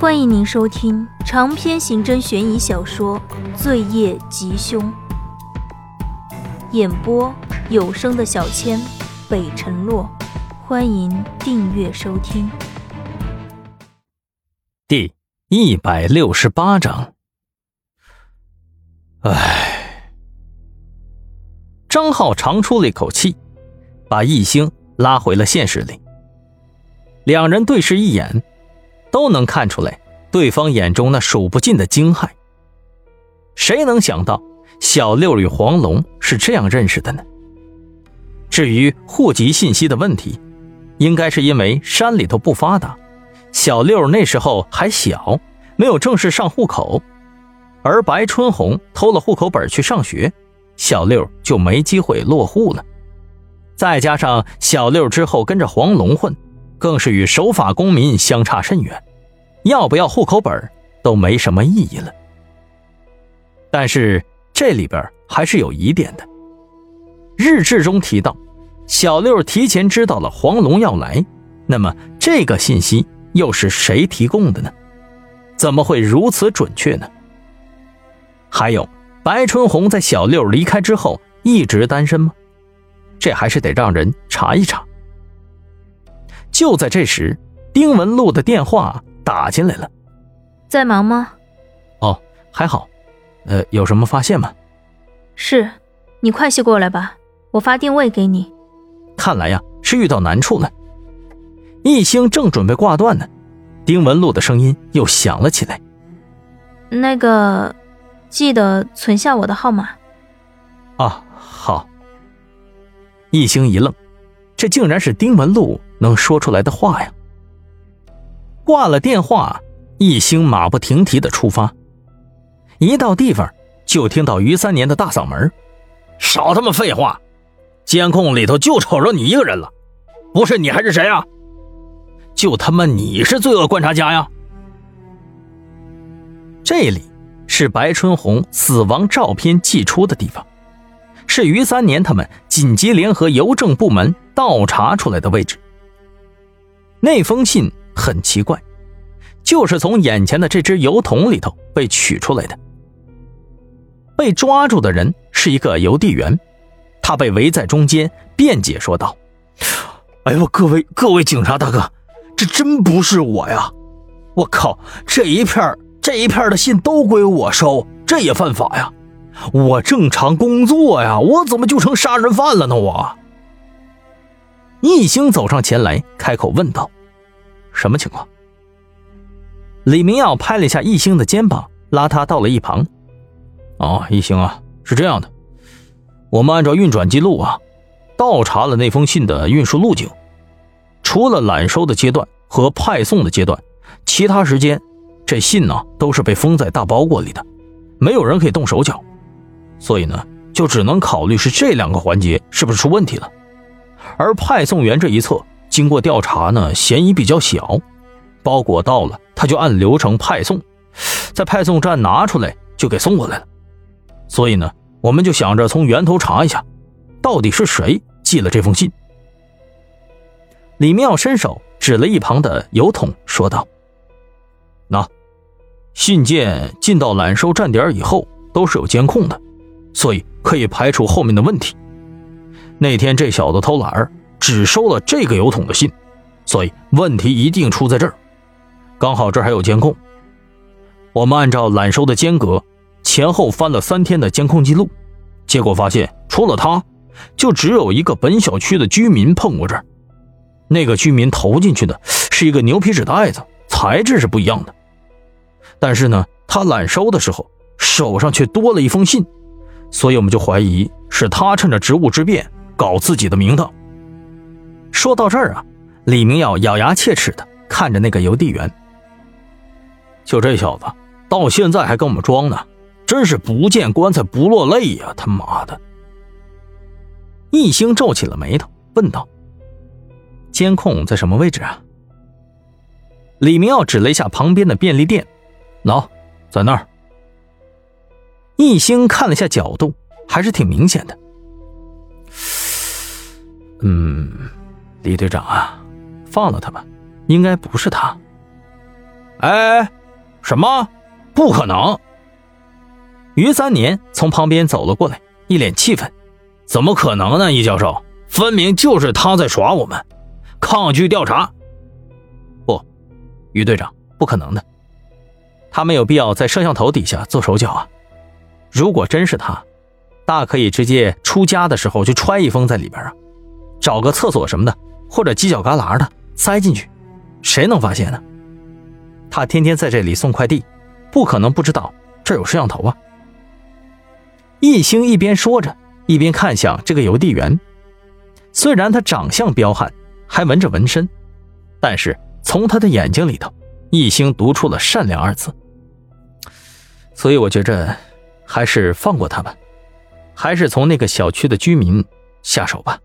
欢迎您收听长篇刑侦悬疑小说《罪业吉凶》，演播有声的小千，北辰洛。欢迎订阅收听。第一百六十八章。唉，张浩长出了一口气，把易星拉回了现实里。两人对视一眼，都能看出来对方眼中那数不尽的惊骇。谁能想到小六与黄龙是这样认识的呢？至于户籍信息的问题，应该是因为山里头不发达，小六那时候还小，没有正式上户口，而白春红偷了户口本去上学，小六就没机会落户了。再加上小六之后跟着黄龙混。更是与守法公民相差甚远，要不要户口本都没什么意义了。但是这里边还是有疑点的。日志中提到，小六提前知道了黄龙要来，那么这个信息又是谁提供的呢？怎么会如此准确呢？还有，白春红在小六离开之后一直单身吗？这还是得让人查一查。就在这时，丁文璐的电话打进来了。在忙吗？哦，还好。呃，有什么发现吗？是，你快些过来吧，我发定位给你。看来呀，是遇到难处了。一星正准备挂断呢，丁文璐的声音又响了起来。那个，记得存下我的号码。啊，好。一星一愣，这竟然是丁文璐。能说出来的话呀！挂了电话，一星马不停蹄的出发。一到地方，就听到于三年的大嗓门：“少他妈废话！监控里头就瞅着你一个人了，不是你还是谁啊？就他妈你是罪恶观察家呀！”这里是白春红死亡照片寄出的地方，是于三年他们紧急联合邮政部门倒查出来的位置。那封信很奇怪，就是从眼前的这只邮筒里头被取出来的。被抓住的人是一个邮递员，他被围在中间，辩解说道：“哎呦，各位各位警察大哥，这真不是我呀！我靠，这一片这一片的信都归我收，这也犯法呀！我正常工作呀，我怎么就成杀人犯了呢？我。”一星走上前来，开口问道：“什么情况？”李明耀拍了一下一星的肩膀，拉他到了一旁。“哦，一星啊，是这样的，我们按照运转记录啊，倒查了那封信的运输路径，除了揽收的阶段和派送的阶段，其他时间这信呢都是被封在大包裹里的，没有人可以动手脚，所以呢，就只能考虑是这两个环节是不是出问题了。”而派送员这一侧，经过调查呢，嫌疑比较小，包裹到了，他就按流程派送，在派送站拿出来就给送过来了。所以呢，我们就想着从源头查一下，到底是谁寄了这封信。李妙伸手指了一旁的邮筒，说道：“那信件进到揽收站点以后，都是有监控的，所以可以排除后面的问题。”那天这小子偷懒儿，只收了这个油桶的信，所以问题一定出在这儿。刚好这儿还有监控，我们按照揽收的间隔，前后翻了三天的监控记录，结果发现除了他，就只有一个本小区的居民碰过这儿。那个居民投进去的是一个牛皮纸袋子，材质是不一样的。但是呢，他揽收的时候手上却多了一封信，所以我们就怀疑是他趁着职务之便。搞自己的名堂。说到这儿啊，李明耀咬牙切齿的看着那个邮递员。就这小子，到现在还跟我们装呢，真是不见棺材不落泪呀！他妈的！一星皱起了眉头，问道：“监控在什么位置啊？”李明耀指了一下旁边的便利店，“喏，在那儿。”一星看了下角度，还是挺明显的。嗯，李队长啊，放了他吧，应该不是他。哎，什么？不可能！于三年从旁边走了过来，一脸气愤：“怎么可能呢？易教授，分明就是他在耍我们，抗拒调查。”不，于队长，不可能的。他没有必要在摄像头底下做手脚啊！如果真是他，大可以直接出家的时候就揣一封在里边啊，找个厕所什么的，或者犄角旮旯的塞进去，谁能发现呢？他天天在这里送快递，不可能不知道这有摄像头啊！易星一边说着，一边看向这个邮递员。虽然他长相彪悍，还纹着纹身，但是从他的眼睛里头，易星读出了善良二字。所以我觉着，还是放过他吧，还是从那个小区的居民下手吧。